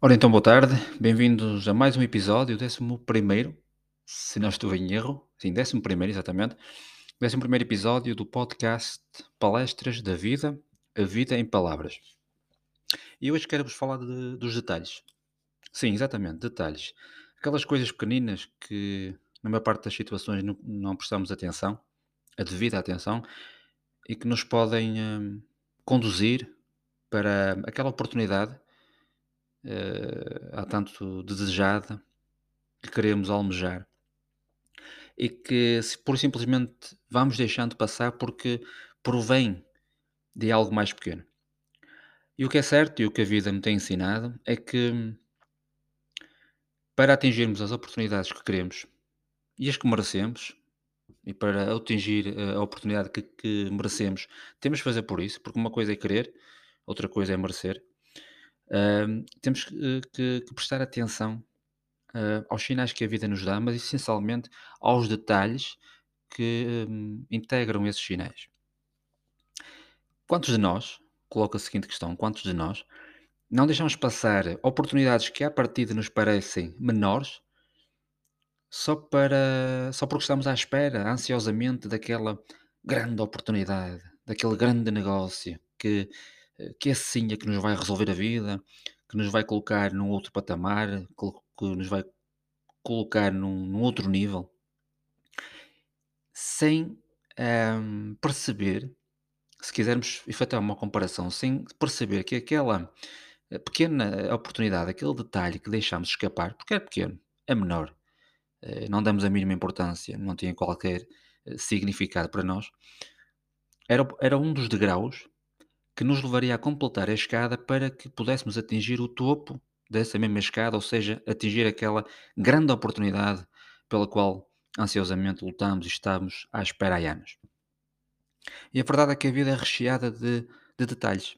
Ora então, boa tarde, bem-vindos a mais um episódio, décimo primeiro, se não estou em erro, sim, décimo primeiro, exatamente, décimo primeiro episódio do podcast Palestras da Vida, a Vida em Palavras. E hoje quero-vos falar de- dos detalhes. Sim, exatamente, detalhes. Aquelas coisas pequeninas que, na maior parte das situações, não, não prestamos atenção, a devida atenção, e que nos podem hum, conduzir para aquela oportunidade eh, há tanto desejada que queremos almejar e que se por simplesmente vamos deixando passar porque provém de algo mais pequeno. E o que é certo e o que a vida me tem ensinado é que para atingirmos as oportunidades que queremos e as que merecemos, e para atingir eh, a oportunidade que, que merecemos, temos de fazer por isso, porque uma coisa é querer, outra coisa é merecer. Temos que, eh, que- que prestar atenção ah, aos sinais que a vida nos dá, mas essencialmente aos detalhes que hum, integram esses sinais. Quantos de nós, coloco a seguinte questão, quantos de nós não deixamos passar oportunidades que à partida nos parecem menores só para só porque estamos à espera ansiosamente daquela grande oportunidade, daquele grande negócio que que esse sim é que nos vai resolver a vida, que nos vai colocar num outro patamar, que nos vai colocar num num outro nível. Sem, hum, perceber, se quisermos efetuar uma comparação, sem perceber que aquela, eh, pequena oportunidade, aquele detalhe que deixamos escapar, porque é pequeno, é menor, eh, não damos a mínima importância, não tem qualquer, eh, significado para nós, era era um dos degraus que nos levaria a completar a escada para que pudéssemos atingir o topo dessa mesma escada, ou seja, atingir aquela grande oportunidade pela qual ansiosamente lutamos e estamos à espera há anos. E a verdade é que a vida é recheada de, de detalhes.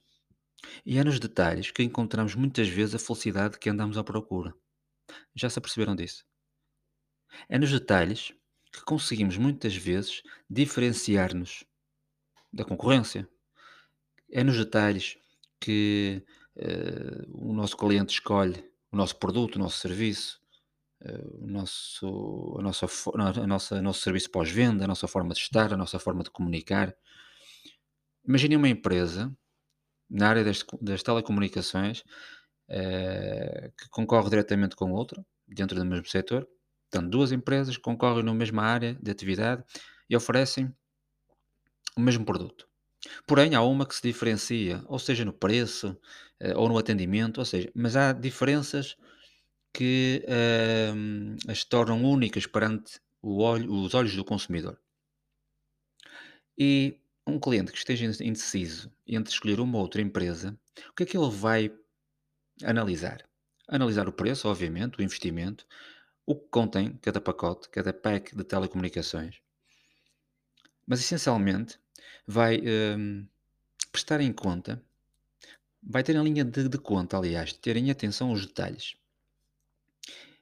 E é nos detalhes que encontramos muitas vezes a felicidade que andamos à procura. Já se aperceberam disso? É nos detalhes que conseguimos muitas vezes diferenciar-nos da concorrência. É nos detalhes que eh, o nosso cliente escolhe o nosso produto, o nosso serviço, eh, o nosso, a nossa, a nossa, nosso serviço pós-venda, a nossa forma de estar, a nossa forma de comunicar. Imagine uma empresa na área das, das telecomunicações eh, que concorre diretamente com outra, dentro do mesmo setor. Portanto, duas empresas concorrem na mesma área de atividade e oferecem o mesmo produto. Porém, há uma que se diferencia, ou seja, no preço, eh, ou no atendimento, ou seja, mas há diferenças que ehm, as tornam únicas perante olho- os olhos do consumidor. E um cliente que esteja indeciso entre escolher uma ou outra empresa, o que é que ele vai analisar? Analisar o preço, obviamente, o investimento, o que contém cada pacote, cada pack de telecomunicações, mas essencialmente vai hum, prestar em conta, vai ter em linha de, de conta, aliás, ter em atenção os detalhes.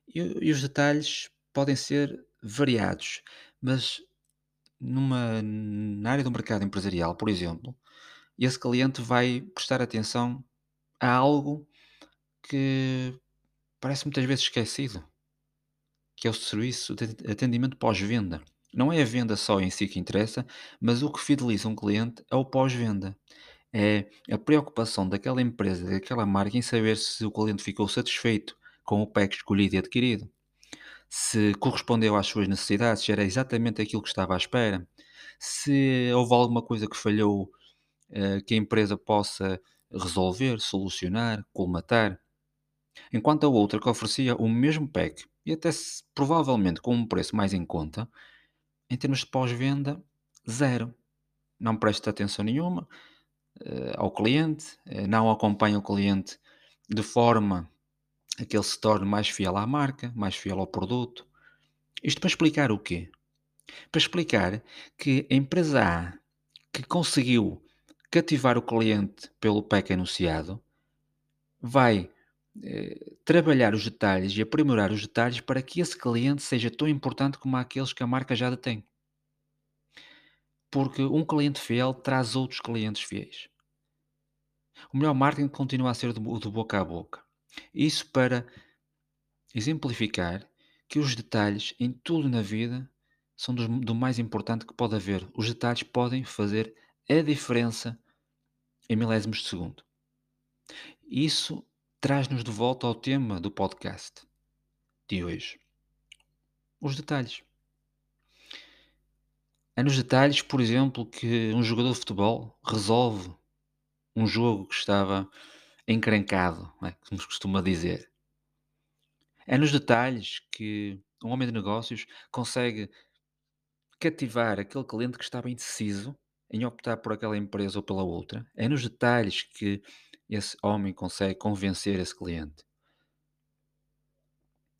E, e os detalhes podem ser variados, mas numa, na área do mercado empresarial, por exemplo, esse cliente vai prestar atenção a algo que parece muitas vezes esquecido, que é o serviço de atendimento pós-venda. Não é a venda só em si que interessa, mas o que fideliza um cliente é o pós-venda. É a preocupação daquela empresa, daquela marca em saber se o cliente ficou satisfeito com o pack escolhido e adquirido, se correspondeu às suas necessidades, se era exatamente aquilo que estava à espera, se houve alguma coisa que falhou eh, que a empresa possa resolver, solucionar, colmatar. Enquanto a outra que oferecia o mesmo pack e até provavelmente com um preço mais em conta, em termos de pós-venda, zero. Não presta atenção nenhuma eh, ao cliente, eh, não acompanha o cliente de forma a que ele se torne mais fiel à marca, mais fiel ao produto. Isto para explicar o quê? Para explicar que a empresa A que conseguiu cativar o cliente pelo pack anunciado vai eh, trabalhar os detalhes e aprimorar os detalhes para que esse cliente seja tão importante como aqueles que a marca já detém. Porque um cliente fiel traz outros clientes fiéis. O melhor marketing continua a ser o do boca a boca. Isso para exemplificar que os detalhes em tudo na vida são dos- do mais importante que pode haver. Os detalhes podem fazer a diferença em milésimos de segundo. Isso traz-nos de volta ao tema do podcast de hoje. Os detalhes. É nos detalhes, por exemplo, que um jogador de futebol resolve um jogo que estava encrencado, não é? como se costuma dizer. É nos detalhes que um homem de negócios consegue cativar aquele cliente que estava indeciso em optar por aquela empresa ou pela outra. É nos detalhes que esse homem consegue convencer esse cliente.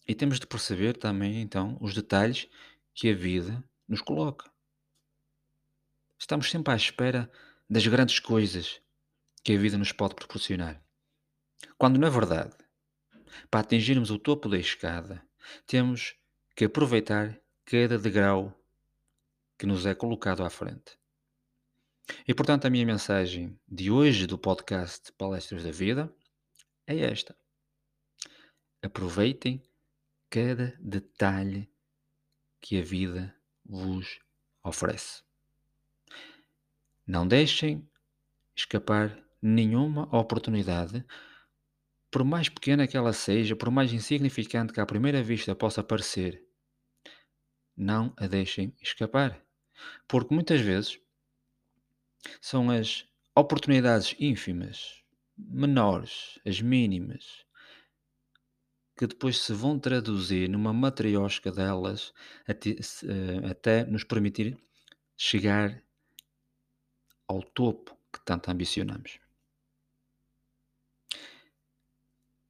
E temos de perceber também, então, os detalhes que a vida nos coloca. Estamos sempre à espera das grandes coisas que a vida nos pode proporcionar. Quando, na verdade, para atingirmos o topo da escada, temos que aproveitar cada degrau que nos é colocado à frente. E portanto, a minha mensagem de hoje do podcast Palestras da Vida é esta: aproveitem cada detalhe que a vida vos oferece. Não deixem escapar nenhuma oportunidade, por mais pequena que ela seja, por mais insignificante que à primeira vista possa parecer, não a deixem escapar. Porque muitas vezes são as oportunidades ínfimas, menores, as mínimas, que depois se vão traduzir numa matriosca delas até, eh, até nos permitir chegar ao topo que tanto ambicionamos.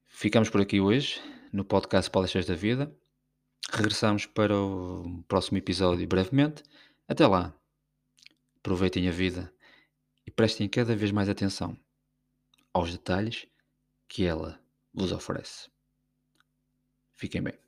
Ficamos por aqui hoje no podcast Palestras da Vida. Regressamos para o próximo episódio brevemente. Até lá, aproveitem a vida e prestem cada vez mais atenção aos detalhes que ela vos oferece. Fiquem bem.